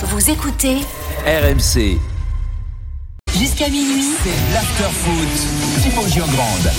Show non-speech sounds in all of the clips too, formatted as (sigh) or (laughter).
Vous écoutez RMC, jusqu'à minuit. c'est l'after-foot. Timo Grande.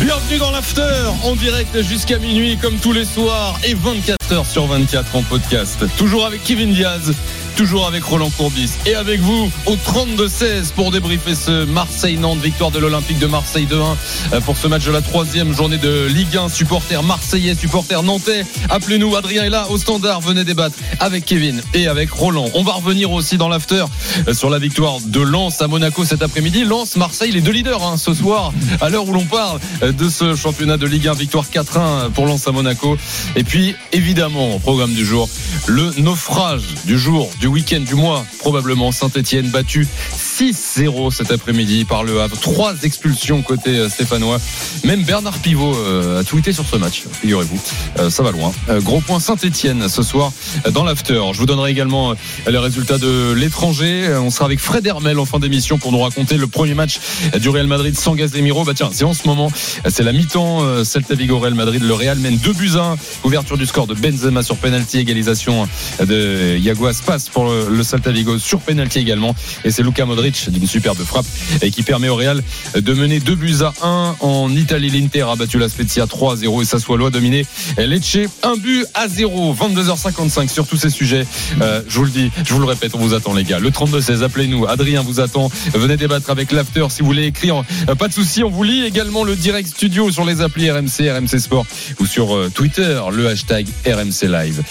Bienvenue dans l'after en direct jusqu'à minuit comme tous les soirs et 24 heures sur 24 en podcast. Toujours avec Kevin Diaz, toujours avec Roland Courbis et avec vous au 32-16 pour débriefer ce Marseille-Nantes, victoire de l'Olympique de Marseille 2-1 pour ce match de la troisième journée de Ligue 1. Supporters marseillais, supporters nantais, appelez-nous. Adrien est là au standard. Venez débattre avec Kevin et avec Roland. On va revenir aussi dans l'after sur la victoire de Lens à Monaco cet après-midi. Lens, Marseille, les deux leaders hein, ce soir à l'heure où l'on parle de ce championnat de Ligue 1. Victoire 4-1 pour Lens à Monaco. Et puis, évidemment, au programme du jour, le naufrage du jour, du week-end, du mois, probablement. Saint-Etienne battu 6-0 cet après-midi par le Havre. Trois expulsions côté euh, stéphanois. Même Bernard Pivot euh, a tweeté sur ce match, figurez-vous. Euh, ça va loin. Gros point Saint-Etienne ce soir dans l'after. Je vous donnerai également les résultats de l'étranger. On sera avec Fred Hermel en fin d'émission pour nous raconter le premier match du Real Madrid sans Gazemiro. Bah tiens, c'est en ce moment, c'est la mi-temps. Celta Vigo Real Madrid. Le Real mène 2 buts à 1. Ouverture du score de Benzema sur penalty, égalisation de Iago Aspas pour le, Celta Vigo sur penalty également. Et c'est Luka Modric d'une superbe frappe et qui permet au Real de mener 2 buts à 1 en Italie. L'Inter a battu la Spezia 3 à 0 et Sassuolo a dominé Lecce 1 but à 0. 22h55 sur tous ces sujets. Euh, je vous le dis, je vous le répète, on vous attend les gars. Le 32-16, appelez-nous. Adrien vous attend. Venez débattre avec l'after si vous voulez écrire. euh, Pas de souci, on vous lit également le direct studio sur les applis RMC, RMC Sport ou sur euh, Twitter, le hashtag RMC Live.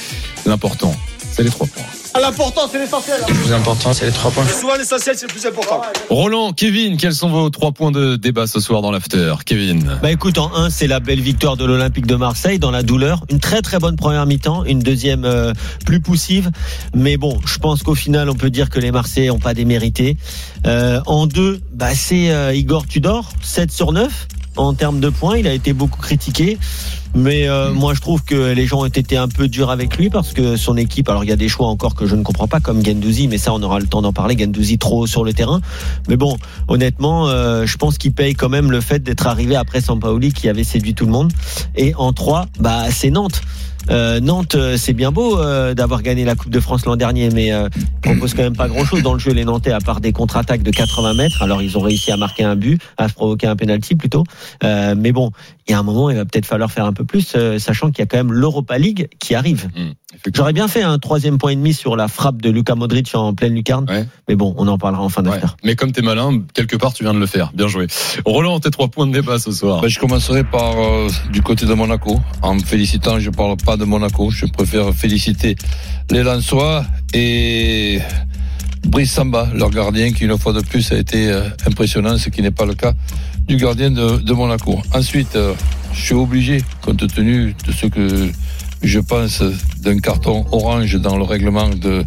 L'important, c'est les trois points. L'important, c'est l'essentiel. Le plus important, c'est les trois points. Souvent, l'essentiel, c'est le plus important. Roland, Kevin, quels sont vos trois points de débat ce soir dans l'after Kevin Bah écoute, en un, c'est la belle victoire de l'Olympique de Marseille dans la douleur. Une très très bonne première mi-temps, une deuxième euh, plus poussive. Mais bon, je pense qu'au final, on peut dire que les Marseillais n'ont pas démérité. Euh, en deux, bah c'est euh, Igor Tudor, 7 sur 9 en termes de points. Il a été beaucoup critiqué. Mais euh, moi, je trouve que les gens ont été un peu durs avec lui parce que son équipe, alors il y a des choix encore que je ne comprends pas, comme Gendouzi, mais ça, on aura le temps d'en parler. Gendouzi trop sur le terrain. Mais bon, honnêtement, euh, je pense qu'il paye quand même le fait d'être arrivé après Sampaoli qui avait séduit tout le monde. Et en trois, bah, c'est Nantes. Euh, Nantes, c'est bien beau euh, d'avoir gagné la Coupe de France l'an dernier, mais euh, ils proposent quand même pas grand-chose dans le jeu les Nantais à part des contre-attaques de 80 mètres. Alors ils ont réussi à marquer un but, à provoquer un penalty plutôt. Mais bon, il y a un moment, il va peut-être falloir faire un peu plus, euh, sachant qu'il y a quand même l'Europa League qui arrive. Effectivement. J'aurais bien fait un troisième point et demi sur la frappe de Luka Modric en pleine lucarne, Ouais. mais bon, on en parlera en fin Ouais. d'affaire. Mais comme t'es malin, quelque part tu viens de le faire. Bien joué. Roland, tes trois points de débat ce soir. Ben, je commencerai par euh, du côté de Monaco. En me félicitant, je parle pas de Monaco. Je préfère féliciter les Lensois et Brice Samba, leur gardien, qui une fois de plus a été euh, impressionnant, ce qui n'est pas le cas du gardien de, de Monaco. Ensuite, euh, je suis obligé, compte tenu de ce que je pense d'un carton orange dans le règlement de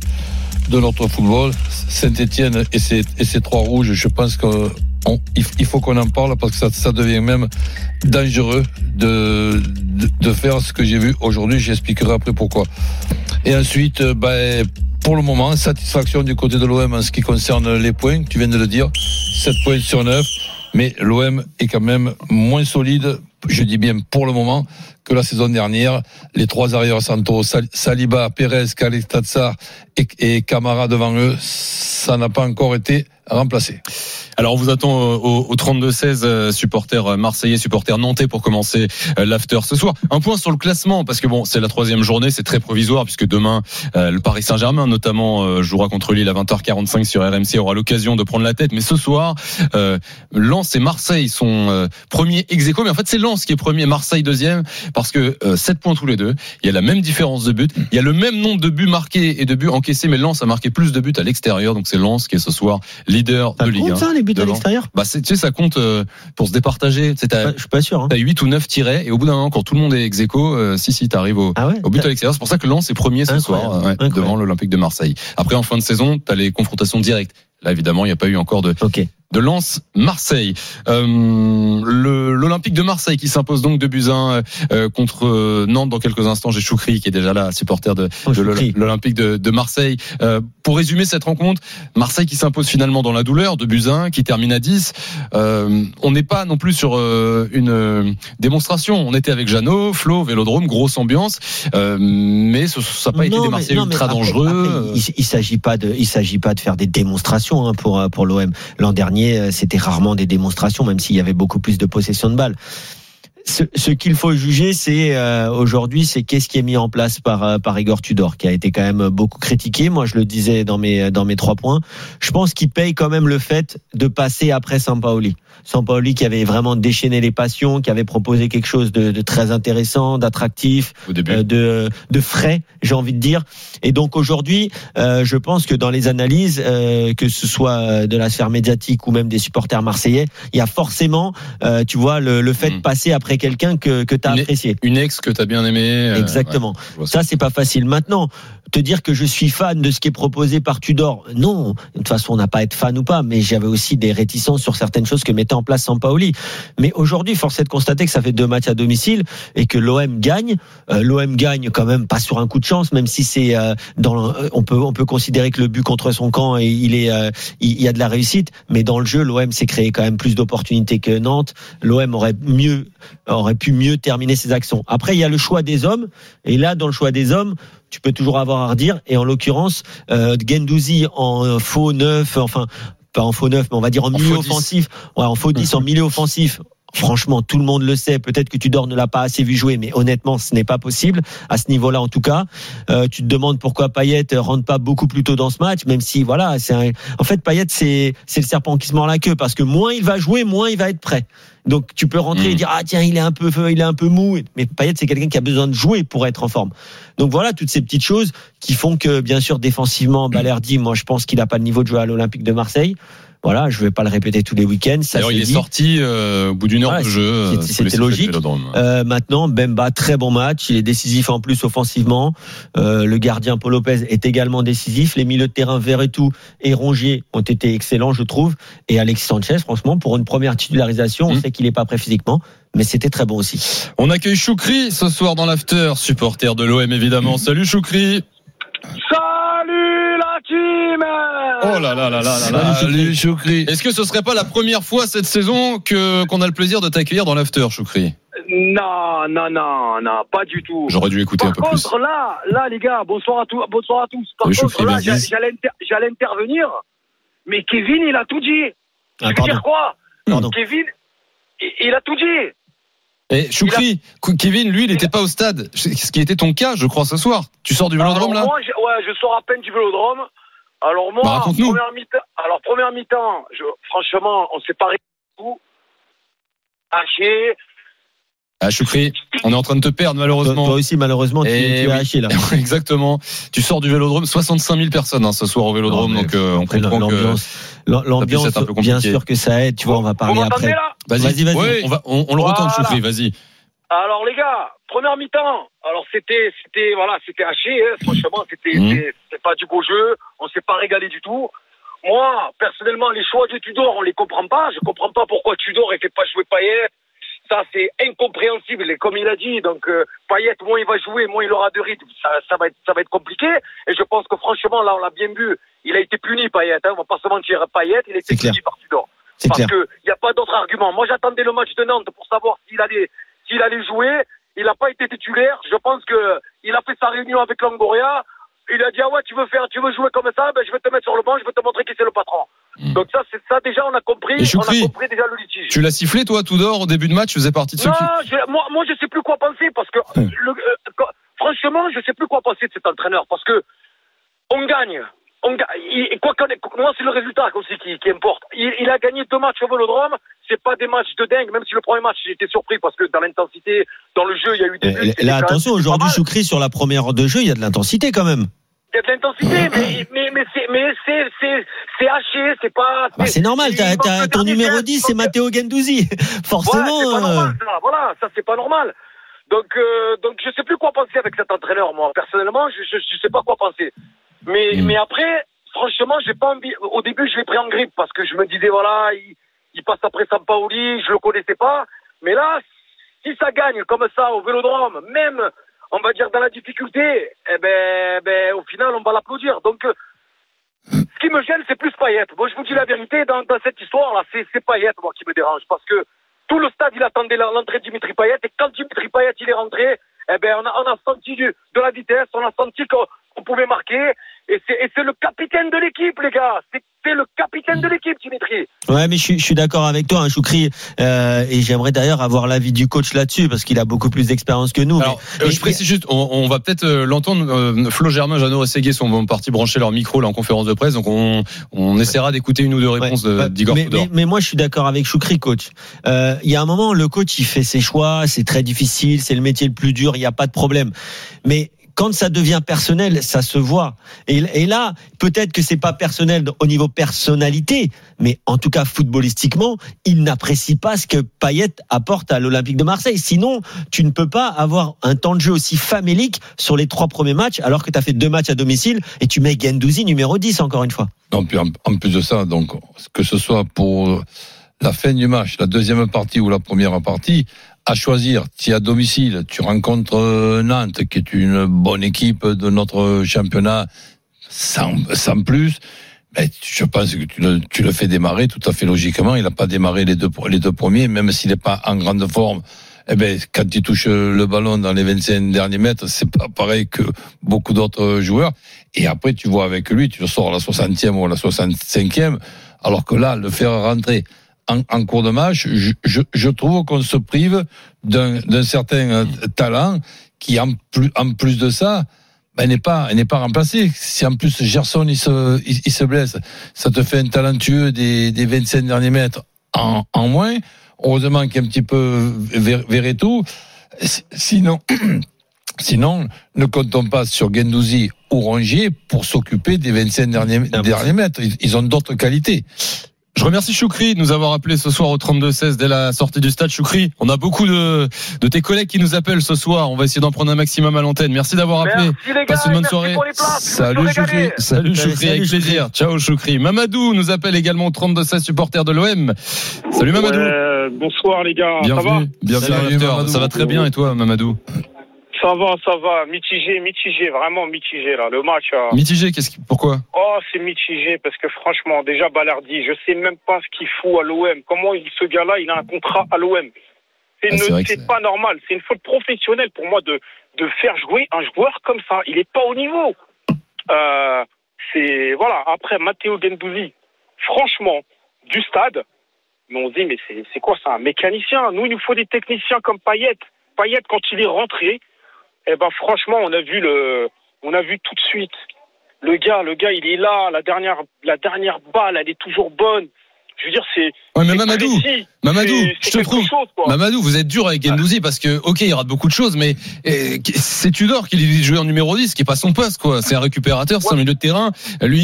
de notre football, Saint-Etienne et ses, et ses trois rouges, je pense que on- il, faut qu'on en parle parce que ça, ça devient même dangereux de, de, de faire ce que j'ai vu aujourd'hui. J'expliquerai après pourquoi. Et ensuite, euh, ben, pour le moment, satisfaction du côté de l'OM en ce qui concerne les points. Tu viens de le dire, 7 points sur 9. Mais l'OM est quand même moins solide, je dis bien pour le moment, que la saison dernière. Les trois arrières centraux, Sal- Saliba, Pérez, Khalid et, Camara devant eux, ça n'a pas encore été remplacé. Alors on vous attend euh, au, au 32-16 euh, supporters euh, marseillais, supporters nantais pour commencer l'after ce soir. Un point sur le classement parce que bon c'est la troisième journée, c'est très provisoire puisque demain le Paris Saint-Germain notamment jouera contre Lille à 20h45 sur RMC aura l'occasion de prendre la tête. Mais ce soir, Lens et Marseille sont premiers ex aequo, mais en fait c'est Lens qui est premier, Marseille deuxième parce que euh, 7 points tous les deux. Il y a la même différence de but, il y a le même nombre de buts marqués et de buts encaissés, mais Lens a marqué plus de buts à l'extérieur, donc c'est Lens qui est ce soir leader Ça de Ligue compte 1. ça, les buts à l'extérieur? Bah, tu sais, ça compte euh, pour se départager. C'est t'as Je suis pas sûr. Hein. t'as 8 ou 9 tirets et au bout d'un moment, quand tout le monde est ex aequo, euh, si, si, t'arrives au, Ah ouais au but à l'extérieur. C'est pour ça que Lens est premier ce Incroyable, soir, euh, incroyable. devant l'Olympique de Marseille. Après, en fin de saison, t'as les confrontations directes. Là, évidemment, il n'y a pas eu encore de, Ok. De Lens Marseille. Euh, le- L'Olympique de Marseille qui s'impose donc de un, euh, contre euh, Nantes dans quelques instants. J'ai Choukri qui est déjà là, supporter de, Oh, de l'Olympique de, de Marseille. Euh, pour résumer cette rencontre, Marseille qui s'impose finalement dans la douleur, de un, qui termine à 10. Euh, on n'est pas non plus sur euh, une démonstration. On était avec Jeannot, Flo, Vélodrome, grosse ambiance, euh, mais ce- ça n'a pas été des Marseillais non, ultra après- dangereux. après, il il s'agit pas de, il s'agit pas de faire des démonstrations hein, pour pour l'OM. L'an dernier, euh, c'était rarement des démonstrations, même s'il y avait beaucoup plus de possession de balles. Ce, ce qu'il faut juger, c'est euh, aujourd'hui, c'est qu'est-ce qui est mis en place par euh, par Igor Tudor, qui a été quand même beaucoup critiqué. Moi, je le disais dans mes dans mes trois points. Je pense qu'il paye quand même le fait de passer après Sampaoli. Sampaoli qui avait vraiment déchaîné les passions, qui avait proposé quelque chose de, de très intéressant, d'attractif, euh, de, de frais, j'ai envie de dire. Et donc aujourd'hui, euh, je pense que dans les analyses, euh, que ce soit de la sphère médiatique ou même des supporters marseillais, il y a forcément, euh, tu vois, le, le fait de Mm. passer après quelqu'un que, que tu as Une- apprécié. Une ex que t'as bien aimé. euh, Exactement. ouais, ça. C'est pas facile. Maintenant, te dire que je suis fan de ce qui est proposé par Tudor, non. De toute façon, on n'a pas à être fan ou pas, mais j'avais aussi des réticences sur certaines choses que mettait en place Sampaoli. Mais aujourd'hui, force est de constater que ça fait deux matchs à domicile et que l'OM gagne. Euh, L'OM gagne quand même pas sur un coup de chance, même si c'est euh, dans. On peut on peut considérer que le but contre son camp et il est euh, il y a de la réussite, mais dans le jeu, l'OM s'est créé quand même plus d'opportunités que Nantes. L'OM aurait mieux aurait pu mieux terminer ses actions. Après, il y a le choix des hommes. Et là, dans le choix des hommes, tu peux toujours avoir à redire. Et en l'occurrence, euh, Gendouzi en faux neuf, enfin pas en faux neuf, mais on va dire en milieu faux 10. offensif, ouais, en faux 10, en milieu offensif. Franchement, tout le monde le sait. Peut-être que Tudor ne l'a pas assez vu jouer, mais honnêtement, ce n'est pas possible à ce niveau-là, en tout cas. Euh, tu te demandes pourquoi Payet rentre pas beaucoup plus tôt dans ce match, même si voilà, c'est un... en fait Payet c'est c'est le serpent qui se mord la queue parce que moins il va jouer, moins il va être prêt. Donc tu peux rentrer Mm. et dire ah tiens il est un peu il est un peu mou, mais Payet c'est quelqu'un qui a besoin de jouer pour être en forme. Donc voilà toutes ces petites choses qui font que bien sûr défensivement Balerdi, moi je pense qu'il a pas le niveau de jouer à l'Olympique de Marseille. Voilà, je vais pas le répéter tous les week-ends. Ça D'ailleurs, c'est il est sorti euh, au bout d'une heure Voilà, de jeu. euh, c'était- logique. Euh, maintenant, Bemba, très bon match. Il est décisif en plus offensivement. Euh, le gardien Paul Lopez est également décisif. Les milieux de terrain Verretou et Rongier ont été excellents, je trouve. Et Alexis Sanchez, franchement, pour une première titularisation, on Mm. sait qu'il n'est pas prêt physiquement, mais c'était très bon aussi. On accueille Choukri ce soir dans l'after, supporter de l'OM évidemment. Salut Choukri. Salut Oh là là là là là là. Salut Choukri. Est-ce que ce serait pas la première fois cette saison que qu'on a le plaisir de t'accueillir dans l'after, Choukri? Non, non, non, non, pas du tout. J'aurais dû écouter Par un peu plus. contre, là, là, les gars, bonsoir à tous, bonsoir à tous. Par contre, Choukri, là, j'allais, inter- j'allais intervenir, mais Kevin, il a tout dit. Ah, Tu veux dire quoi? Pardon. Kevin, il, il a tout dit. Et Choukri, Kevin, lui, il n'était pas au stade. Ce qui était ton cas, je crois, ce soir. Tu sors du vélodrome là? Alors moi, je, ouais, je sors à peine du vélodrome. Alors moi, Bah, première mi-temps, alors première mi-temps, je, franchement, on s'est pas tout. Haché. Ah, Choukri, on est en train de te perdre malheureusement. toi aussi, malheureusement, tu, Eh tu es oui. haché là. (laughs) Exactement. Tu sors du vélodrome, 65 000 personnes hein, ce soir au vélodrome, Non, donc euh, on comprend que. l'ambiance, bien sûr que ça aide. Tu vois, on va parler après. là? Vas-y, vas-y. Ouais, on, va, on, on le Voilà. retente, Choukri, vas-y. Alors les gars, première mi-temps. Alors c'était, c'était, voilà, c'était haché. Hein, franchement, c'était, Mhm. c'était- c'était pas du beau jeu. On s'est pas régalé du tout. Moi, personnellement, les choix de Tudor, on les comprend pas. Je comprends pas pourquoi Tudor ne fait pas jouer Payet. Ça, c'est incompréhensible. Et comme il a dit, donc euh, Payet, moins il va jouer, moins il aura de rythme. Ça, ça va être, ça va être compliqué. Et je pense que franchement, là, on l'a bien vu. Il a été puni, Payet. Hein, on va pas se mentir. Payet, il a été clair. puni par Tudor. C'est Parce qu'il n'y a pas d'autre argument. Moi, j'attendais le match de Nantes pour savoir s'il allait, s'il allait jouer. Il n'a pas été titulaire. Je pense que il a fait sa réunion avec Longoria. Il a dit ah ouais tu veux faire tu veux jouer comme ça ben je vais te mettre sur le banc je vais te montrer qui c'est le patron. Mm. Donc ça c'est ça déjà on a compris on a compris déjà le litige. Tu l'as sifflé, toi, tout d'or, au début de match, tu faisais partie de ceux Non, qui. je, moi moi je sais plus quoi penser parce que le, euh, quand- franchement je sais plus quoi penser de cet entraîneur parce que on gagne. On il- quoi moi c'est le résultat aussi qui, qui importe. Il, il a gagné deux matchs au Vélodrome. C'est pas des matchs de dingue. Même si le premier match j'étais surpris parce que dans l'intensité, dans le jeu il y a eu des. Buts, Là, attention, aujourd'hui. Choukri, sur la première heure de jeu, il y a de l'intensité quand même. Il y a de l'intensité, mais, mais, mais c'est, mais c'est, haché, c'est pas. Bah, c'est normal, ton numéro geste, 10, c'est Matteo Gendouzi. Forcément. Ouais, (laughs) c'est pas euh, normal, ça. Voilà, ça c'est pas normal. Donc, euh, donc je sais plus quoi penser avec cet entraîneur, moi. Personnellement, je, je, je sais pas quoi penser. Mais, Mm. mais après, franchement, j'ai pas envie. Au début, je l'ai pris en grippe parce que je me disais, voilà, il, il passe après Sampaoli, je le connaissais pas. Mais là, si ça gagne comme ça au vélodrome, même, on va dire, dans la difficulté, eh ben, ben au final, on va l'applaudir. Donc, euh, ce qui me gêne, c'est plus Payet. Moi, je vous dis la vérité, dans, cette histoire-là, c'est, c'est Payet, moi, qui me dérange. Parce que tout le stade, il attendait l'entrée de Dimitri Payet. Et quand Dimitri Payet, il est rentré, eh ben, on a, senti de la vitesse, on a senti qu'on, pouvait marquer. Et c'est, le capitaine de l'équipe, les gars. C'est le capitaine de l'équipe, Dimitri. Ouais, mais je suis, je suis d'accord avec toi, hein, Choukri, euh, et j'aimerais d'ailleurs avoir l'avis du coach là-dessus parce qu'il a beaucoup plus d'expérience que nous. Alors, mais- euh, je précise juste, on, on va peut-être euh, l'entendre. euh, Flo Germain, Jeannot et Ségué sont partis brancher leur micro là en conférence de presse, donc on, on essaiera d'écouter une ou deux réponses Ouais, de- d'Igor mais, mais, mais moi, je suis d'accord avec Choukri, coach. Euh, Il y a un moment, le coach, il fait ses choix, c'est très difficile, c'est le métier le plus dur, il n'y a pas de problème. Mais quand ça devient personnel, ça se voit. Et, là, peut-être que c'est pas personnel au niveau personnalité, mais en tout cas footballistiquement, il n'apprécie pas ce que Payet apporte à l'Olympique de Marseille. Sinon, tu ne peux pas avoir un temps de jeu aussi famélique sur les trois premiers matchs, alors que tu as fait deux matchs à domicile et tu mets Gendouzi numéro 10 encore une fois. Non, puis en, en plus de ça, donc, que ce soit pour la fin du match, la deuxième partie ou la première partie, à choisir, si à domicile, tu rencontres Nantes, qui est une bonne équipe de notre championnat, sans, sans plus, ben, je pense que tu le, tu le fais démarrer tout à fait logiquement. Il n'a pas démarré les deux, les deux premiers, même s'il n'est pas en grande forme. Eh ben, quand il touche le ballon dans les 25 derniers mètres, c'est pas pareil que beaucoup d'autres joueurs. Et après, tu vois avec lui, tu le sors à la 60e ou à la 65e, alors que là, le faire rentrer en, en cours de match, je, je, je trouve qu'on se prive d'un certain euh, talent qui, en plus, en plus de ça, ben, n'est pas n'est pas remplacé. Si en plus Gerson il se il, il se blesse, ça te fait un talentueux des, des 25 derniers mètres en, en moins. Heureusement qu'il y a un petit peu Ver- Verretou. Sinon. (clears throat) Sinon, ne comptons pas sur Gendouzi ou Rongier pour s'occuper des 25 derniers, derniers mètres. Ils, ils ont d'autres qualités. Je remercie Choukri de nous avoir appelé ce soir au 32-16 dès la sortie du stade. Choukri, on a beaucoup de, de tes collègues qui nous appellent ce soir. On va essayer d'en prendre un maximum à l'antenne. Merci d'avoir appelé. Merci, les gars. Passe une bonne soirée. Salut. Choukri. Salut Choukri, avec plaisir. Ciao Choukri. Mamadou nous appelle également au 32-16 supporter de l'OM. Salut Mamadou. Ouais, bonsoir les gars, ça va? Bienvenue. Bienvenue Salut. Mamadou. Ça va très bien et toi Mamadou? Ça va, ça va, mitigé, mitigé, vraiment mitigé là. Le match, euh, Mitigé, qu'est-ce qui, pourquoi? Oh c'est mitigé parce que franchement, déjà Ballardi, je sais même pas ce qu'il fout à l'OM. Comment il, ce gars-là, il a un contrat à l'OM C'est Ah, pas normal, c'est une faute professionnelle pour moi de de faire jouer un joueur comme ça. Il est pas au niveau. Euh, c'est voilà. Après Matteo Gendouzi, franchement, du stade, mais on se dit mais c'est c'est quoi? Ça, un mécanicien Nous, il nous faut des techniciens comme Payet. Payet, quand il est rentré, eh ben franchement, on a vu le, on a vu tout de suite. Le gars, le gars, il est là. La dernière, la dernière balle, elle est toujours bonne. Je veux dire, c'est. Ouais, mais Mamadou, précis. Mamadou, je te trouve. chose. Mamadou, vous êtes dur avec Gendouzi parce que, ok, il rate beaucoup de choses, mais eh, c'est Tudor qui de jouer en numéro 10, qui est pas son poste, quoi. C'est un récupérateur, c'est un milieu de terrain. Lui,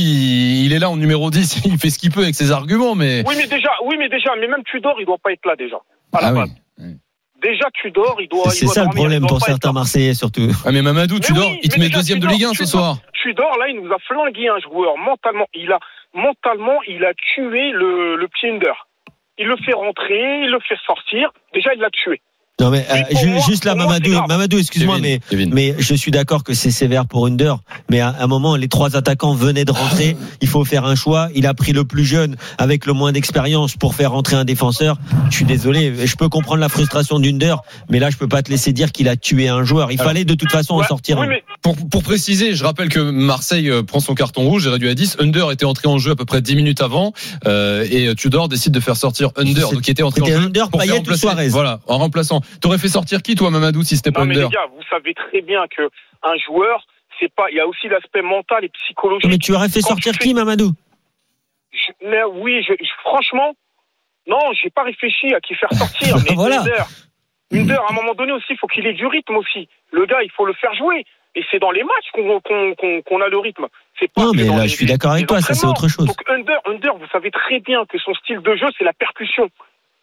il est là en numéro 10, (laughs) il fait ce qu'il peut avec ses arguments, mais. Oui, mais déjà, oui, mais déjà, mais même Tudor, il doit pas être là déjà. À la Ah oui. base. Déjà, Tudor, il doit. C'est ça le dormir, problème pour certains là. Marseillais surtout. Ah, mais Mamadou, Mais Tudor, oui, il te met déjà, deuxième de Ligue 1 ce soir. Tudor, là, il nous a flingué un joueur mentalement. Il a mentalement, il a tué le, le petit. Il le fait rentrer, il le fait sortir. Déjà, il l'a tué. Non mais euh, pour ju- moi- juste là, Mamadou. Mamadou, excuse-moi, mais Kevin. mais je suis d'accord que c'est sévère pour Under. Mais à un moment, les trois attaquants venaient de rentrer. (laughs) Il faut faire un choix. Il a pris le plus jeune avec le moins d'expérience pour faire rentrer un défenseur. Je suis désolé. Je peux comprendre la frustration d'Under, mais là, je peux pas te laisser dire qu'il a tué un joueur. Il Alors, fallait de toute façon en sortir oui, un. mais Pour, pour préciser, je rappelle que Marseille euh, prend son carton rouge et réduit à 10. Under était entré en jeu à peu près 10 minutes avant euh, et Tudor décide de faire sortir Under, donc qui était entré en jeu Under, pour Payet ou remplacer. Suarez Voilà, en remplaçant. T'aurais fait sortir qui toi, Mamadou, si c'était pas Non mais les gars, vous savez très bien que un joueur, c'est pas. Il y a aussi l'aspect mental et psychologique. Mais tu aurais fait Quand sortir tu qui, fais- Mamadou? Je- mais oui, je, je- franchement, non, j'ai pas réfléchi à qui faire sortir. (laughs) mais Voilà. Under, Under, à un moment donné aussi, il faut qu'il ait du rythme aussi. Le gars, il faut le faire jouer. Et c'est dans les matchs qu'on qu'on- qu'on- qu'on a le rythme. C'est pas Non, que mais dans là, les- je suis d'accord avec toi. Ça, c'est entraînements. autre chose. Donc Under, Under, vous savez très bien que son style de jeu, c'est la percussion.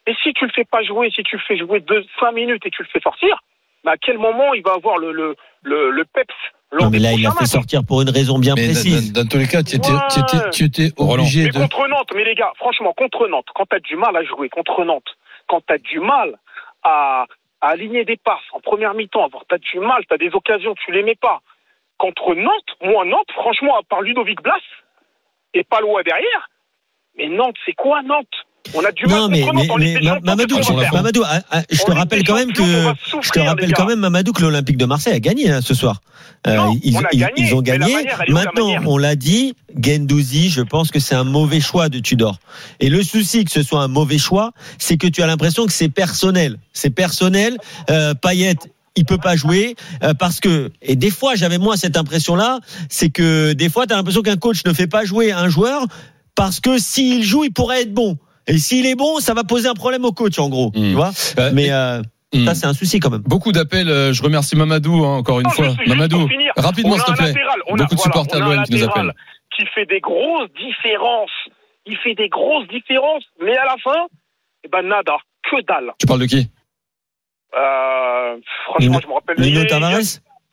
Et si tu le fais pas jouer, si tu le fais jouer deux, cinq minutes et tu le fais sortir, bah à quel moment il va avoir le, le, le, le peps? Lors Non, mais là, il l'a fait sortir pour une raison bien Mais précise. dans, dans tous les cas, tu étais, tu étais, tu étais obligé Mais de. contre Nantes, mais les gars, franchement, contre Nantes, quand t'as du mal à jouer contre Nantes, quand t'as du mal à, à aligner des passes en première mi-temps, t'as du mal, t'as des occasions, tu les mets pas. Contre Nantes, moi Nantes, franchement, à part Ludovic Blas et Palois derrière, mais Nantes, c'est quoi Nantes? On a du mal Non, mais, mais, mais était Ma- champions, Mamadou, ah, ah, je te rappelle quand même que, je te rappelle quand même, Mamadou, que l'Olympique de Marseille a gagné hein, ce soir. Euh, Non, ils, on a ils- gagné, ils ont mais gagné. manière, Maintenant, on l'a dit, Gendouzi, je pense que c'est un mauvais choix de Tudor. Et le souci que ce soit un mauvais choix, c'est que tu as l'impression que c'est personnel. C'est personnel. Euh, Payet, il peut pas jouer euh, parce que et des fois j'avais moi cette impression là c'est que des fois tu as l'impression qu'un coach ne fait pas jouer un joueur parce que s'il joue il pourrait être bon et s'il est bon ça va poser un problème au coach en gros Mm. tu vois Euh, mais euh, Hmm. ça c'est un souci quand même Beaucoup d'appels. euh, Je remercie Mamadou hein, encore une Non, fois. Mamadou, rapidement s'il te plaît. on a- Beaucoup de voilà, supporters a de l'OM qui nous appellent. qui fait des grosses différences. Il fait des grosses différences, mais à la fin, eh ben nada, que dalle. Tu parles de qui? Euh, franchement, je me rappelle. Est- Tavares?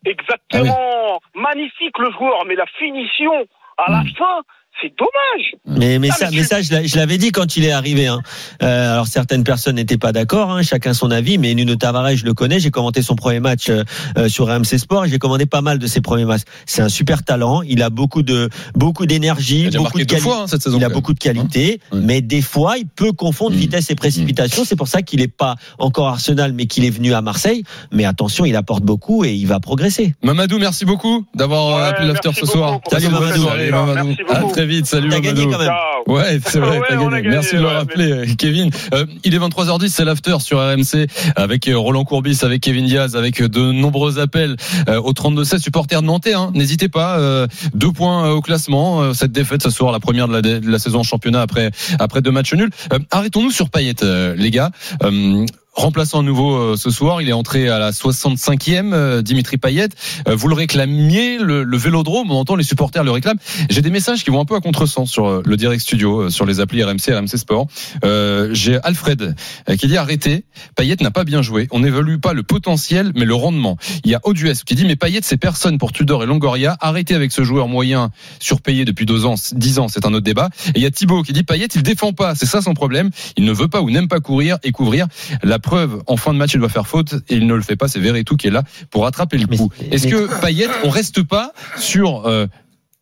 Exactement. Magnifique le joueur, mais la finition à la Mm. fin, c'est dommage. Mais, mais Ah, ça, mais je l'a- je l'avais dit quand il est arrivé. Hein. Euh, alors certaines personnes n'étaient pas d'accord, hein, chacun son avis. Mais Nuno Tavares, je le connais. J'ai commenté son premier match euh, euh, sur RMC Sport. et J'ai commandé pas mal de ses premiers matchs. C'est un super talent. Il a beaucoup de beaucoup Il d'énergie, beaucoup de qualité. fois hein, cette saison. Il a beaucoup de qualité, Ouais. mais des fois, il peut confondre Mm. vitesse et précipitation. C'est pour ça qu'il n'est pas encore Arsenal, mais qu'il est venu à Marseille. Mais attention, il apporte beaucoup et il va progresser. Mamadou, merci beaucoup d'avoir Ouais, appelé l'after ce soir. gars. Mamadou. Merci À très vite. Salut T'as gagné quand même. Ciao. Ouais, c'est vrai, Ouais, t'as on a gagné. gagné, Merci de le rappeler, euh, Kevin. Euh, il est 23h10, c'est l'after sur RMC avec euh, Roland Courbis, avec Kevin Diaz, avec euh, de nombreux appels euh, au 32-16 supporters de Nantais. Hein. N'hésitez pas, euh, deux points au classement. Cette défaite ce soir, la première de la, de la saison en championnat après après deux matchs nuls. Euh, Arrêtons-nous sur Payet, euh, les gars. Remplaçant à nouveau euh, ce soir, il est entré à la 65e, euh, Dimitri Payet. Euh, vous le réclamiez, le, le Vélodrome, on entend les supporters le réclament. J'ai des messages qui vont un peu à contresens sur le direct studio, sur les applis RMC, RMC Sport. Euh, J'ai Alfred qui dit arrêtez, Payet n'a pas bien joué. On n'évalue pas le potentiel, mais le rendement. Il y a Odues qui dit mais Payet c'est personne pour Tudor et Longoria. Arrêtez avec ce joueur moyen surpayé depuis deux ans, dix ans, c'est un autre débat. Et il y a Thibaut qui dit Payet il défend pas, c'est ça son problème. Il ne veut pas ou n'aime pas courir et couvrir. La preuve, en fin de match, il doit faire faute et il ne le fait pas. C'est Verretou qui est là pour rattraper le coup. Est-ce que Payet, on reste pas sur euh,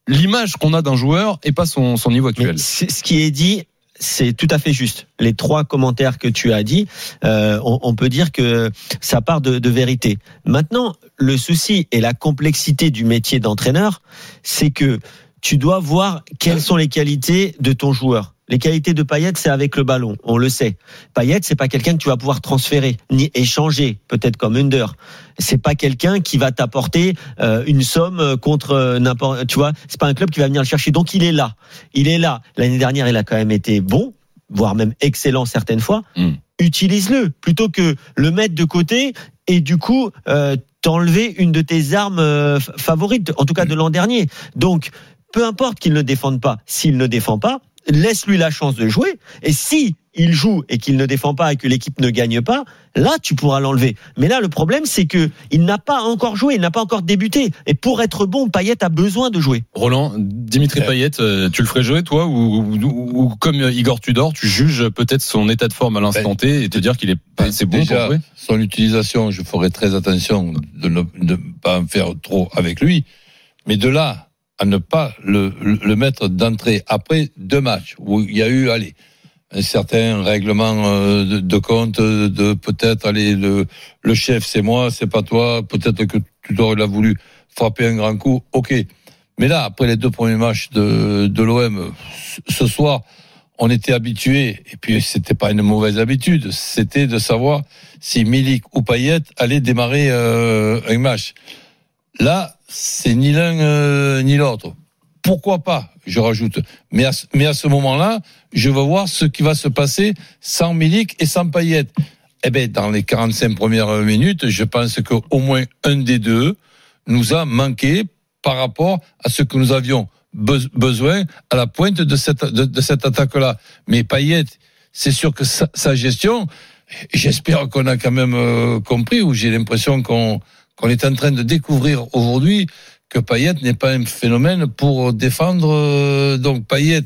l'image qu'on a d'un joueur et pas son, son niveau actuel? ce qui est dit, c'est tout à fait juste. Les trois commentaires que tu as dit, euh, on, on peut dire que ça part de, de vérité. Maintenant, le souci et la complexité du métier d'entraîneur, c'est que tu dois voir quelles sont les qualités de ton joueur. Les qualités de Payet, c'est avec le ballon, on le sait. Payet, c'est pas quelqu'un que tu vas pouvoir transférer ni échanger, peut-être comme Under. C'est pas quelqu'un qui va t'apporter euh, une somme contre euh, n'importe. Tu vois, c'est pas un club qui va venir le chercher. Donc il est là, il est là. L'année dernière, il a quand même été bon, voire même excellent certaines fois. Mm. Utilise-le plutôt que le mettre de côté et du coup euh, t'enlever une de tes armes euh, favorites, en tout cas de l'an dernier. Donc peu importe qu'il ne défende pas, s'il ne défend pas, laisse-lui la chance de jouer. Et si il joue et qu'il ne défend pas et que l'équipe ne gagne pas, là tu pourras l'enlever. Mais là le problème c'est que il n'a pas encore joué, il n'a pas encore débuté. Et pour être bon, Payet a besoin de jouer. Roland, Dimitri Euh. Payet, euh, tu le ferais jouer toi ou, ou- ou comme Igor Tudor, tu juges peut-être son état de forme à l'instant T et te dire qu'il est pas assez bon pour jouer? son utilisation, je ferai très attention de ne de pas en faire trop avec lui. Mais de là à ne pas le, mettre d'entrée après deux matchs où il y a eu, allez, un certain règlement euh, de, compte, de, peut-être, allez, le, chef c'est moi, c'est pas toi, peut-être que Tudor il a voulu frapper un grand coup, ok. Mais là, après les deux premiers matchs de, de l'OM, ce soir, on était habitué, et puis c'était pas une mauvaise habitude, c'était de savoir si Milik ou Payet allaient démarrer euh, un match. Là, c'est ni l'un euh, ni l'autre. Pourquoi pas, je rajoute. Mais à, ce- moment-là, je veux voir ce qui va se passer sans Milik et sans Payet. Eh ben, dans les 45 premières minutes, je pense qu'au moins un des deux nous a manqué par rapport à ce que nous avions be- besoin à la pointe de cette, attaque-là. Mais Payet, c'est sûr que sa, sa gestion, j'espère qu'on a quand même euh, compris, ou j'ai l'impression qu'on qu'on est en train de découvrir aujourd'hui que Payet n'est pas un phénomène pour défendre. euh, donc Payet,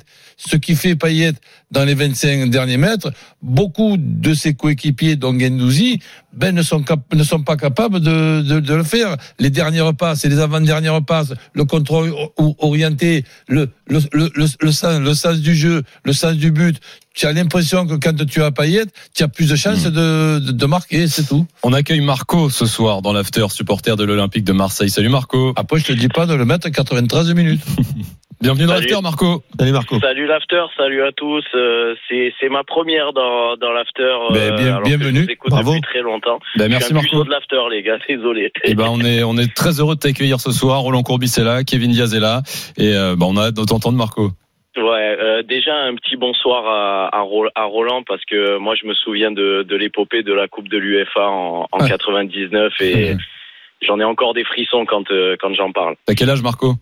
ce qui fait Payet dans les 25 derniers mètres, beaucoup de ses coéquipiers, dont Gendouzi, ben ne sont cap- ne sont pas capables de, de, de le faire. Les dernières passes et les avant-dernières passes, le contrôle orienté, le le, le, le, le sens, le sens du jeu, le sens du but. Tu as l'impression que quand tu as Payet, tu as plus de chances de, de, de marquer, c'est tout. On accueille Marco ce soir dans l'after, supporter de l'Olympique de Marseille. Salut Marco. Après, je te dis pas de le mettre à 93 minutes. (laughs) Bienvenue dans Salut. l'after, Marco. Salut Marco. Salut l'after, salut à tous. Euh, c'est c'est ma première dans dans l'after. euh, Ben, bien- bienvenue. Je vous écoute Bravo. depuis très longtemps. Ben, je merci suis un Marco. de l'after, les gars. (laughs) Désolé. Eh ben, on est, on est très heureux de t'accueillir ce soir. Roland Courbis est là, Kevin Diaz est là. Et euh, ben, on a hâte de t'entendre, Marco. Ouais, euh, déjà un petit bonsoir à, à, Ro- à Roland parce que moi je me souviens de, de l'épopée de la Coupe de l'UEFA en, en Ouais. 99 et (laughs) j'en ai encore des frissons quand euh, quand j'en parle. T'as quel âge, Marco?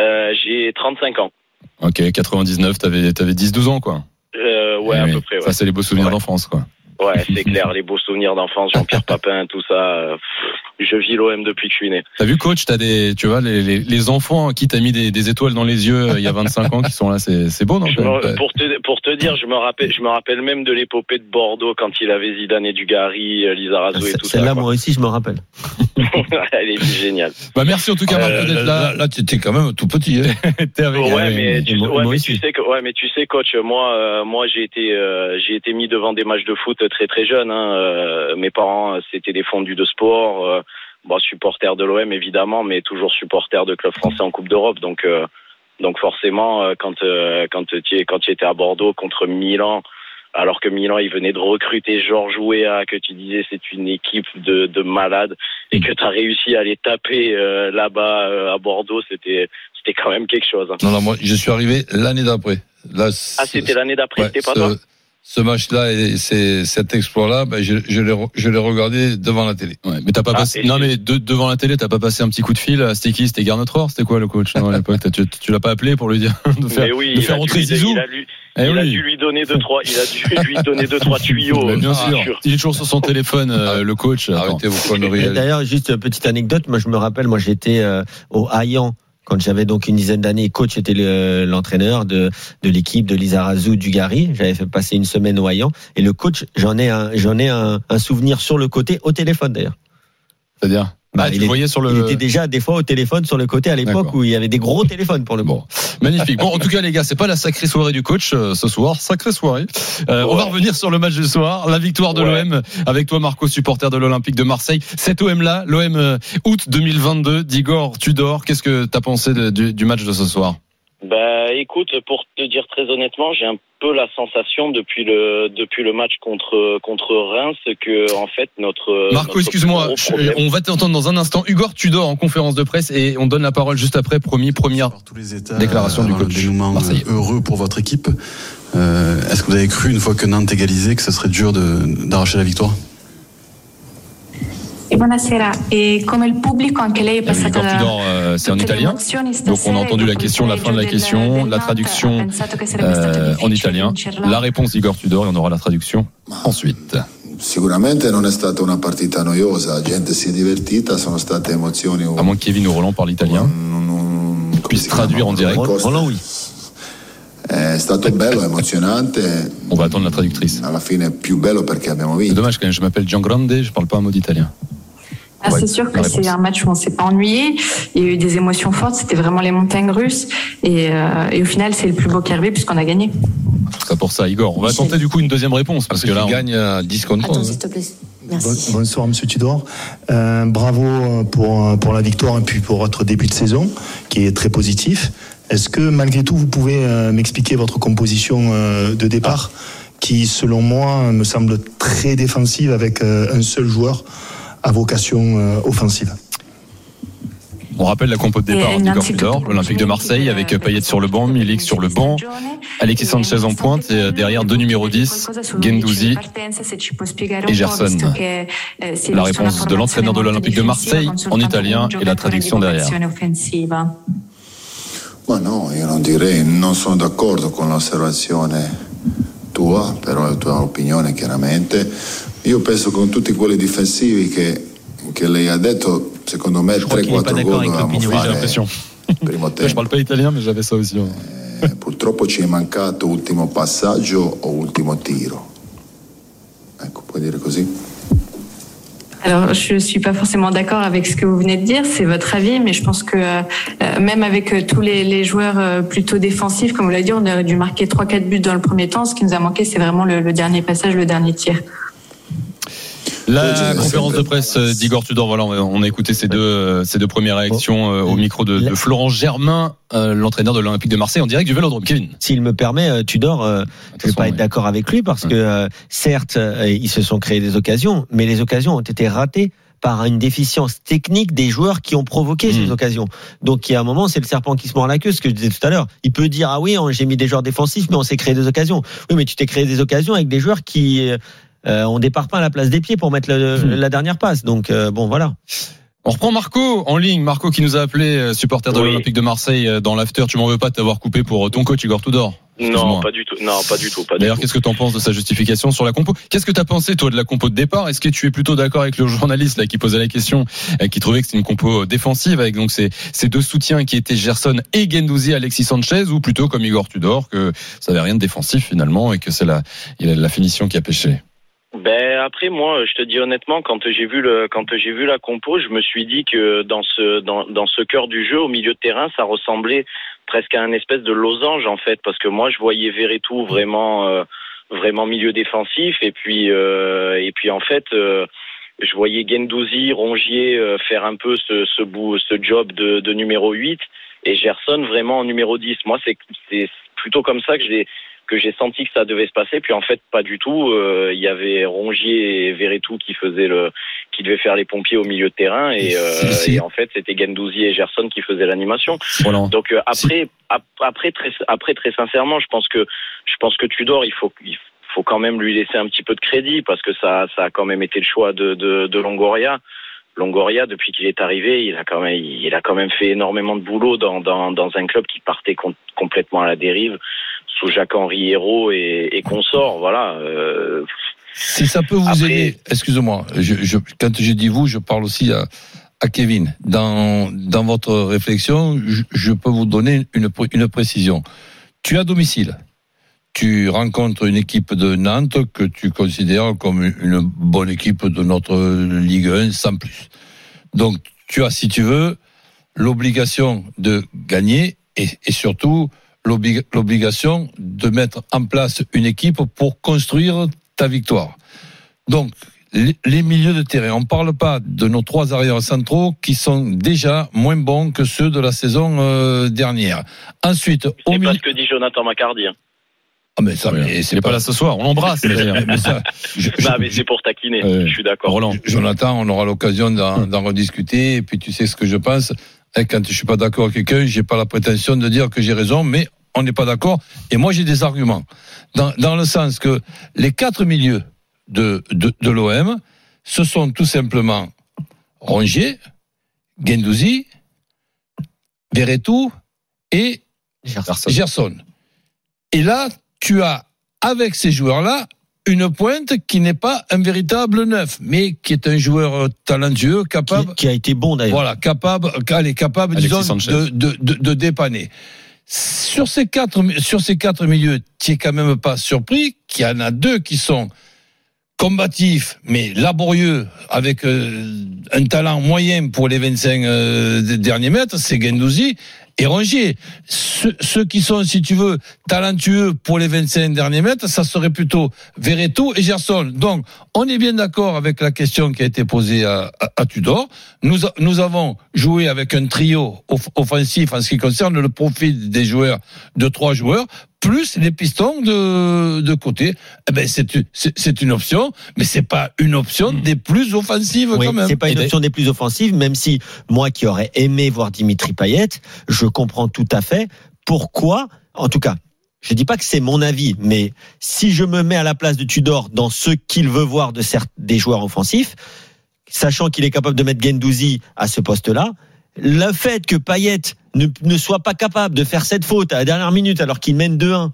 Euh, J'ai 35 ans. Ok, 99, t'avais, t'avais 10-12 ans, quoi. Euh, ouais, Eh à oui. peu près. Ouais, Ça, c'est les beaux souvenirs Ouais. d'enfance, quoi. ouais c'est clair. Les beaux souvenirs d'enfance, Jean-Pierre (laughs) Papin, tout ça. euh, je vis l'OM depuis que je suis né. T'as vu, coach, t'as des, tu vois, les, les, les enfants à qui t'as mis des, des étoiles dans les yeux il y a 25 ans qui sont là, c'est, c'est beau, non Je me- pour te pour te dire, je me rappelle je me rappelle même de l'épopée de Bordeaux quand il avait Zidane et Dugarry, euh, Lizarazu et tout ça. Celle-là, moi aussi, je me rappelle. (laughs) Elle est géniale. Bah, merci en tout cas, Marco, Euh, d'être Là, là. là, tu étais quand même tout petit. Hein. (laughs) T'es avec ouais, mais tu, sais que ouais, mais tu sais, coach, moi, euh, moi, j'ai été, euh, j'ai été mis devant des matchs de foot très très jeune. Hein, euh, mes parents, c'était des fondus de sport. Euh, bon, supporter de l'OM évidemment, mais toujours supporter de club français en Coupe d'Europe. Donc, euh, donc forcément, euh, quand euh, quand tu quand tu étais à Bordeaux contre Milan. Alors que Milan, il venait de recruter Georges Weah, que tu disais c'est une équipe de, de malades, et que tu as réussi à les taper euh, là-bas euh, à Bordeaux, c'était c'était quand même quelque chose. hein. Non, non, moi, je suis arrivé l'année d'après. Là, Ah, c'était l'année d'après, ouais, c'était pas toi? Ce match-là et c'est, cet exploit-là, ben, je, je l'ai, je l'ai regardé devant la télé. Ouais, mais t'as pas Ah, passé, non, mais de- devant la télé, t'as pas passé un petit coup de fil à C'était qui? C'était Garnotror? C'était quoi, le coach? Non, à l'époque, tu, tu l'as pas appelé pour lui dire (laughs) de faire, Mais oui, de il faire a dû rentrer lui- Zizou? Il a, Eh il a dû lui donner deux trois, il a dû lui donner deux trois tuyaux. Mais bien euh, sûr. Il est toujours sur son téléphone, euh, le coach. Arrêtez vos conneries. D'ailleurs, juste une petite anecdote. Moi, je me rappelle, moi, j'étais euh, au Hayan quand j'avais donc une dizaine d'années. Coach était le- l'entraîneur de, de l'équipe de Lizarazu Dugarry. J'avais fait passer une semaine au Hayan. Et le coach, j'en ai un, ai un, un souvenir sur le côté, au téléphone d'ailleurs. C'est-à-dire? Bah, ah, tu il le est- voyais sur le. Il était déjà des fois au téléphone sur le côté à l'époque où il y avait des gros téléphones pour le Bon. Magnifique. Bon, en tout cas, les gars, c'est pas la sacrée soirée du coach euh, ce soir. Sacrée soirée. Euh, On va revenir sur le match du soir. La victoire de Ouais. l'OM avec toi, Marco, supporter de l'Olympique de Marseille. Cet OM-là, l'OM euh, août 2022, d'Igor Tudor. Qu'est-ce que t'as pensé de- du, du match de ce soir? Bah écoute, pour te dire très honnêtement, j'ai un peu la sensation depuis le depuis le match contre contre Reims que en fait notre Marco, excuse-moi, on va t'entendre dans un instant. Igor Tudor en conférence de presse et on donne la parole juste après. Promis, première. Par tous les états, Déclaration du coach euh, heureux pour votre équipe. Euh, Est-ce que vous avez cru, une fois que Nantes égalisait, que ce serait dur de- d'arracher la victoire? E buonasera, e come il pubblico anche lei è Ah oui, euh, c'est en le italien. Donc on a stasera, entendu la question, la fin de la question, del- del la traduction euh, en italien. La réponse d'Igor Tudor et on aura la traduction ensuite. Sicuramente non è stata una partita noiosa, la gente si è divertita, sono state emozioni. À moins que Kevin ou Roland parle italien. puisse traduire en direct. Roland, oui. È stato bello, emozionante. On va attendre la traductrice. Alla fine più bello perché abbiamo C'est vinto. dommage quand même, je m'appelle Gian Grande, je parle pas un mot d'italien. Ah, c'est sûr que c'est un match où on s'est pas ennuyé. Il y a eu des émotions fortes. C'était vraiment les montagnes russes. Et, euh, et au final, c'est le plus beau arrivé puisqu'on a gagné. Ça pour ça, Igor. On va tenter du coup une deuxième réponse parce Parce que là, on- gagne à 10 contre Attends, 11. s'il te plaît. Merci. Bonsoir Monsieur Tudor. Euh, bravo euh, pour, euh, pour la victoire et puis pour votre début de saison qui est très positif. Est-ce que malgré tout vous pouvez euh, m'expliquer votre composition euh, de départ qui selon moi me semble très défensive avec euh, un seul joueur à vocation euh, offensive on rappelle la compo de départ d'Igor Tudor, l'Olympique de Marseille avec Payet sur le banc, Milik sur le banc, Alexis Sanchez en pointe et euh, derrière deux numéros 10, Gendouzi et Gerson. La réponse de l'entraîneur de l'Olympique de Marseille en italien et la traduction derrière. Ma no, io non direi, non sono d'accordo con l'osservazione tua, però è la tua opinione chiaramente. Io penso con tutti quelli difensivi che, che lei ha detto secondo me crois qu'il est pas 3-4 d'accord gol dovevamo fare primo (laughs) Je tempo. parle pas italien, mais j'avais ça aussi. ouais. Eh, Purtroppo ci è mancato ultimo passaggio o ultimo tiro. Ecco, puoi dire così? Alors, je suis pas forcément d'accord avec ce que vous venez de dire, c'est votre avis, mais je pense que euh, euh, même avec euh, tous les, les joueurs euh, plutôt défensifs, comme vous l'avez dit, on aurait dû marquer 3-4 buts dans le premier temps. Ce qui nous a manqué, c'est vraiment le, le dernier passage, le dernier tir. La conférence de presse euh, d'Igor Tudor, voilà, on a écouté ces deux, euh, ces deux premières réactions euh, au micro de, de Florent Germain, l'entraîneur de l'Olympique de Marseille, en direct du Vélodrome. Kevin. S'il me permet, Tudor, je vais Attention, pas être d'accord avec lui parce que euh, certes, ils se sont créés des occasions, mais les occasions ont été ratées par une déficience technique des joueurs qui ont provoqué ces occasions. Donc, il y a un moment, c'est le serpent qui se mord la queue, ce que je disais tout à l'heure. Il peut dire, ah oui, on- j'ai mis des joueurs défensifs, mais on s'est créé des occasions. Oui, mais tu t'es créé des occasions avec des joueurs qui euh, ont des parpaings à la place des pieds pour mettre le- Mm. la dernière passe. Donc, euh, bon, voilà. On reprend Marco en ligne. Marco qui nous a appelé, euh, supporter de Oui. l'Olympique de Marseille euh, dans l'after. Tu m'en veux pas de t'avoir coupé pour euh, ton coach Igor Tudor. Non, pas du tout. Non, pas du tout. Pas du D'ailleurs, qu'est-ce que tu en penses de sa justification sur la compo? Qu'est-ce que tu as pensé, toi, de la compo de départ? Est-ce que tu es plutôt d'accord avec le (laughs) journaliste là, qui posait la question, qui trouvait que c'était une compo défensive avec donc ces, ces deux soutiens qui étaient Gerson et Gendouzi, Alexis Sanchez, ou plutôt comme Igor Tudor, que ça n'avait rien de défensif finalement et que c'est la, il a la finition qui a pêché? Ben après moi, je te dis honnêtement, quand j'ai vu le quand j'ai vu la compo, je me suis dit que dans ce dans dans ce cœur du jeu, au milieu de terrain, ça ressemblait presque à un espèce de losange en fait, parce que moi je voyais Verretou vraiment euh, vraiment milieu défensif et puis euh, et puis en fait. euh, je voyais Gendouzi, Rongier euh, faire un peu ce, ce bout, ce job de, de numéro 8 et Gerson vraiment en numéro 10. Moi, c'est c'est plutôt comme ça que j'ai que j'ai senti que ça devait se passer. Puis en fait, pas du tout. Euh, Il y avait Rongier et Verretou qui faisaient le, qui devaient faire les pompiers au milieu de terrain, et, euh, Si, si. et en fait, c'était Gendouzi et Gerson qui faisaient l'animation. Voilà. Donc euh, après, ap- après très, après très sincèrement, je pense que, je pense que Tudor, il faut, il faut quand même lui laisser un petit peu de crédit parce que ça, ça a quand même été le choix de, de, de Longoria. Longoria, depuis qu'il est arrivé, il a quand même, il a quand même fait énormément de boulot dans, dans, dans un club qui partait com- complètement à la dérive sous Jacques-Henri Hérault et, et consorts. Voilà. Euh, Si ça peut vous Après- aider, excusez-moi, je, je, quand je dis vous, je parle aussi à, à Kevin. Dans, dans votre réflexion, je, je peux vous donner une, une précision. Tu es à domicile. Tu rencontres une équipe de Nantes que tu considères comme une bonne équipe de notre Ligue 1 sans plus. Donc, tu as, si tu veux, l'obligation de gagner et, et surtout l'obligation de mettre en place une équipe pour construire ta victoire. Donc, les milieux de terrain, on ne parle pas de nos trois arrières centraux qui sont déjà moins bons que ceux de la saison euh, dernière. Ensuite, au c'est pas milieu. ce que dit Jonathan Macardy. Hein. Ah, mais ça, mais c'est n'est pas là ce soir. On l'embrasse. mais ça, je- je- Non, mais c'est pour taquiner. Euh, je suis d'accord. Roland. Jonathan, on aura l'occasion d'en d'en rediscuter. Et puis, tu sais ce que je pense. Et quand je suis pas d'accord avec quelqu'un, j'ai pas la prétention de dire que j'ai raison, mais on n'est pas d'accord. Et moi, j'ai des arguments. Dans, dans le sens que les quatre milieux de, de, de l'OM, ce sont tout simplement Rongier, Gendouzi, Verretou et Gerson. Gerson. Et là, tu as, avec ces joueurs-là, une pointe qui n'est pas un véritable neuf, mais qui est un joueur talentueux, capable, qui a été bon d'ailleurs. voilà, capable, allez, capable, Alexis disons, de, de, de, de dépanner. Sur ces quatre, sur ces quatre milieux, tu es quand même pas surpris qu'il y en a deux qui sont combatifs, mais laborieux, avec euh, un talent moyen pour les 25 euh, derniers mètres, c'est Gendouzi et Rongier. Ceux, qui sont, si tu veux, talentueux pour les 25 derniers mètres, ça serait plutôt Verretou et Gerson. Donc, on est bien d'accord avec la question qui a été posée à, Tudor. Nous, avons joué avec un trio off- offensif en ce qui concerne le profil des joueurs de trois joueurs plus les pistons de, de côté. Eh ben, c'est une, c'est- c'est une option, mais c'est pas une option des plus offensives Oui, quand même. c'est pas une Et option des plus offensives, même si moi qui aurais aimé voir Dimitri Payet, je comprends tout à fait pourquoi, en tout cas, je dis pas que c'est mon avis, mais si je me mets à la place de Tudor dans ce qu'il veut voir de certes des joueurs offensifs, sachant qu'il est capable de mettre Gendouzi à ce poste-là, le fait que Payet ne, ne soit pas capable de faire cette faute à la dernière minute alors qu'il mène 2-1,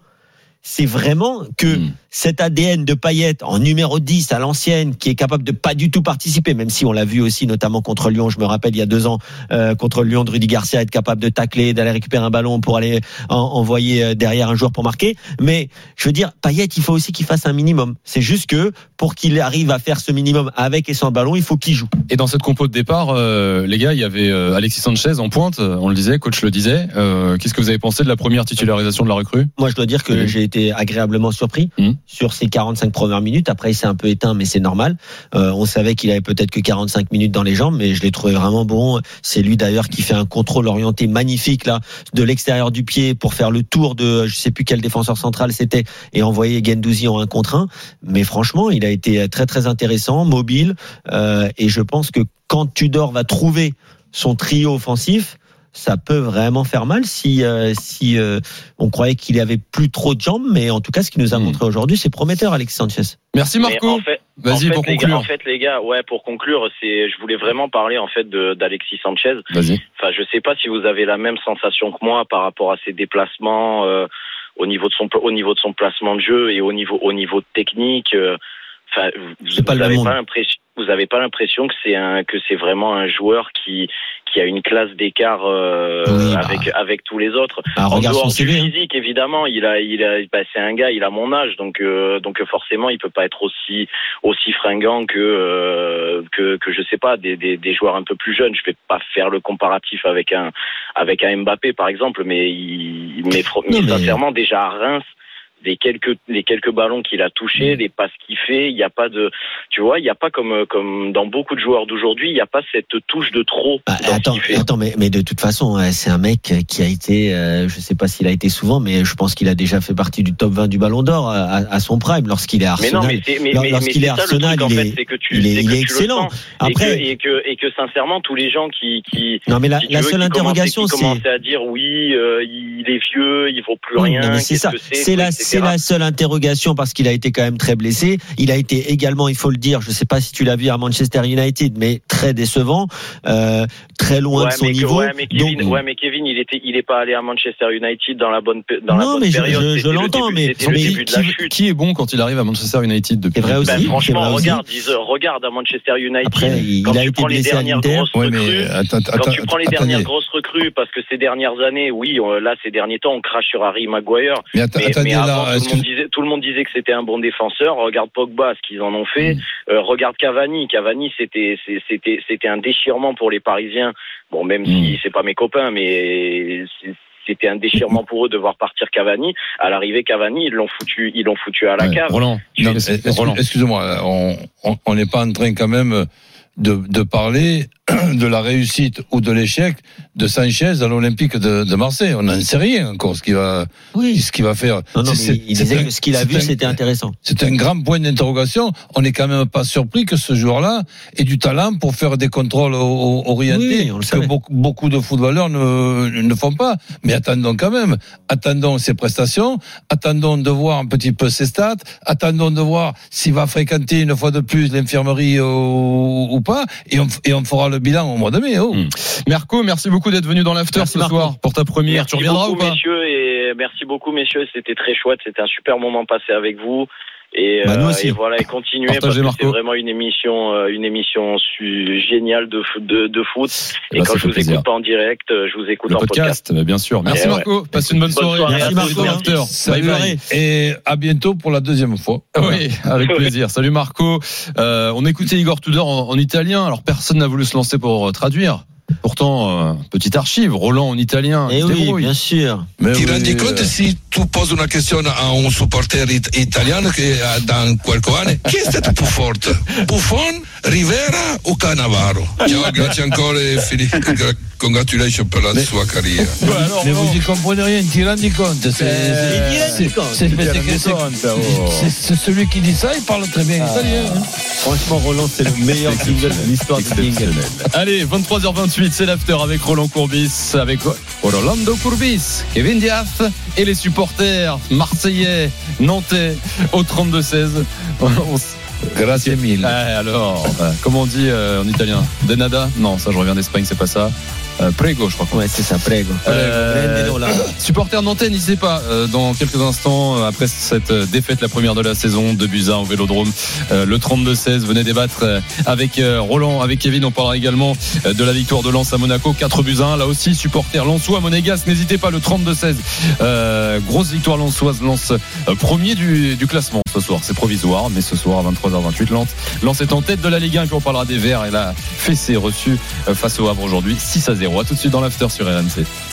c'est vraiment que Mm. Cet ADN de Payet en numéro 10 à l'ancienne, qui est capable de pas du tout participer, même si on l'a vu aussi notamment contre Lyon, je me rappelle il y a deux ans euh, contre Lyon de Rudy Garcia, être capable de tacler, d'aller récupérer un ballon pour aller en- envoyer euh, derrière un joueur pour marquer. Mais je veux dire, Payet, il faut aussi qu'il fasse un minimum. C'est juste que pour qu'il arrive à faire ce minimum avec et sans ballon, il faut qu'il joue. Et dans cette compo de départ, euh, les gars, il y avait euh, Alexis Sanchez en pointe, euh, on le disait, coach le disait. Euh, Qu'est-ce que vous avez pensé de la première titularisation de la recrue? Moi, je dois dire que j'ai été agréablement surpris Mhm. Sur ces 45 premières minutes. Après, il s'est un peu éteint, mais c'est normal. Euh, on savait qu'il avait peut-être que 45 minutes dans les jambes, mais je l'ai trouvé vraiment bon. C'est lui d'ailleurs qui fait un contrôle orienté magnifique là de l'extérieur du pied pour faire le tour de je sais plus quel défenseur central c'était et envoyer Gendouzi en un contre un. Mais franchement, il a été très très intéressant, mobile, euh, et je pense que quand Tudor va trouver son trio offensif, ça peut vraiment faire mal si euh, si euh, on croyait qu'il avait plus trop de jambes, mais en tout cas, ce qu'il nous a Hmm. montré aujourd'hui, c'est prometteur, Alexis Sanchez. Merci Marco. en fait, Vas-y en fait, pour conclure. Gars, en fait, les gars, ouais, pour conclure, c'est, je voulais vraiment parler en fait de d'Alexis Sanchez. Vas-y. Enfin, je sais pas si vous avez la même sensation que moi par rapport à ses déplacements, euh, au niveau de son au niveau de son placement de jeu et au niveau au niveau technique. euh, Enfin, vous, C'est pas pas l'impression vous avez pas l'impression que c'est un que c'est vraiment un joueur qui qui a une classe d'écart euh, Oui, bah. avec avec tous les autres? Ah, en dehors du hein. physique, évidemment, il a, il a, bah, c'est un gars, il a mon âge, donc, euh, donc forcément, il peut pas être aussi, aussi fringant que, euh, que, que je sais pas, des, des, des joueurs un peu plus jeunes. Je vais pas faire le comparatif avec un, avec un Mbappé, par exemple, mais il, mais, fr- mais Non, mais- sincèrement, déjà à Reims. Les quelques les quelques ballons qu'il a touchés, Mm. les passes qu'il fait, il n'y a pas de, tu vois, il n'y a pas comme comme dans beaucoup de joueurs d'aujourd'hui, il n'y a pas cette touche de trop Ah, ce attends, attends, mais, mais de toute façon, euh, c'est un mec qui a été, euh, je sais pas s'il a été souvent, mais je pense qu'il a déjà fait partie du top 20 du Ballon d'Or à, à- son prime lorsqu'il est à Mais non, Arsenal. mais c'est mais, mais, lorsqu'il est Arsenal, il fait, est- il est- il est excellent. Après- et, que, et que et que sincèrement tous les gens qui qui Non, mais la, si la veux, seule interrogation, c'est à dire oui, euh, il est vieux, il vaut plus rien. c'est ça. C'est la. C'est la seule interrogation parce qu'il a été quand même très blessé. Il a été également, il faut le dire, je sais pas si tu l'as vu à Manchester United, mais très décevant, euh, très loin Ouais de son mais, niveau. ouais, mais Kevin, Donc- ouais, mais Kevin, il était, il est pas allé à Manchester United dans la bonne, dans la Non, bonne mais je- période. je- je l'entends, mais- mais le qui, la est bon quand il arrive à Manchester United depuis C'est vrai aussi. Ben, franchement, vrai aussi. regarde, regarde à Manchester United. Après, il- quand il a tu été prends les blessé à dernières l'Inter. grosses recrues, mais attends, Quand attends, tu prends les attendez. dernières grosses recrues, parce que ces dernières années, oui, là, ces derniers temps, on crache sur Harry Maguire. Mais atta- Mais, attendez mais là, tout, le monde disait, tout le monde disait que c'était un bon défenseur. Regarde Pogba, ce qu'ils en ont fait. Mm. Euh, regarde Cavani. Cavani, c'était, c'était, c'était un déchirement pour les Parisiens. Bon, même Mm. si c'est pas mes copains, mais c'était un déchirement pour eux de voir partir Cavani. À l'arrivée, Cavani, ils l'ont foutu, ils l'ont foutu à la cave. Roland. Non, Excuse- excuse- Roland. Excuse-moi, on- n'est pas en train quand même de, de parler (clears throat) de la réussite ou de l'échec de Sanchez à l'Olympique de, de Marseille. On n'en sait rien encore ce qu'il va, Oui. ce qu'il va faire. Non, non, C'est- mais il disait un- que ce qu'il a vu, c'était intéressant. C'est un grand point d'interrogation. On n'est quand même pas surpris que ce joueur-là ait du talent pour faire des contrôles orientés Oui, on le que beaucoup de footballeurs ne, ne font pas. Mais attendons quand même. Attendons ses prestations. Attendons de voir un petit peu ses stats. Attendons de voir s'il va fréquenter une fois de plus l'infirmerie ou, ou pas. Et on, et on fera le bilan au mois de mai. Oh. Hmm. Merco, merci beaucoup d'être venu dans l'after ce Marco. soir pour ta première. Merci tu reviendras beaucoup, ou pas messieurs, et merci beaucoup, messieurs. C'était très chouette. C'était un super moment passé avec vous. Et, Bah, nous euh, aussi. et voilà, et continuez Partagez, parce que Marco. c'est vraiment une émission, euh, une émission géniale de, foot- de, de foot. Et Bah, quand ça je vous plaisir. écoute pas en direct, euh, je vous écoute Le en podcast. podcast, bah, bien sûr. Merci Eh ouais. Marco. Passe une bonne Bonne soirée. soirée Merci. Marco. Merci. Bye bye. bye. Et à bientôt pour la deuxième fois. Oui, avec (laughs) plaisir. Salut Marco. Euh, on écoutait Igor Tudor en, en italien. Alors personne n'a voulu se lancer pour euh, traduire. Pourtant, euh, petite archive. Roland en italien. Eh il se oui, débrouille. bien sûr. Mais Ti oui, rendi euh, conto tu poses una questione a un supporter it- italiano che ha da qualche anno chi è stato più forte? Buffon, Rivera o Cannavaro? Ciao, grazie ancora e fili- gra- congratulations per la sua carriera. mais vous y comprenez rien, tu rendi compte C'est celui qui dit ça, il parle très bien italien. hein. Franchement, Roland, c'est le meilleur single de l'histoire. Allez, 23h28, c'est l'after avec Roland Courbis, avec Rolando Courbis, Kevin Diaz et les supporters marseillais, nantais au 32-16. (laughs) On s- Grazie mille. Ah, alors, euh, comment on dit euh, en italien? Denada Non, ça je reviens d'Espagne, c'est pas ça. Euh, Prego, je crois. Ouais, c'est ça, Prego. Euh, Prendelo, là. supporter nantais, n'hésitez pas. euh, dans quelques instants, euh, après cette euh, défaite, la première de la saison, de un au Vélodrome, euh, le 32-16, venez débattre euh, avec euh, Roland, avec Kevin. On parlera également euh, de la victoire de Lens à Monaco, 4 buts à 1. Là aussi, supporter lensois, Monégas, n'hésitez pas, le 32-16. Euh, grosse victoire lensoise, Lens euh, premier du, du classement ce soir. C'est provisoire, mais ce soir à 23h28, Lens, Lens est en tête de la Ligue 1 et puis on parlera des Verts et la fessée reçue euh, face au Havre aujourd'hui, 6 à 0. À tout de suite dans l'after sur RMC.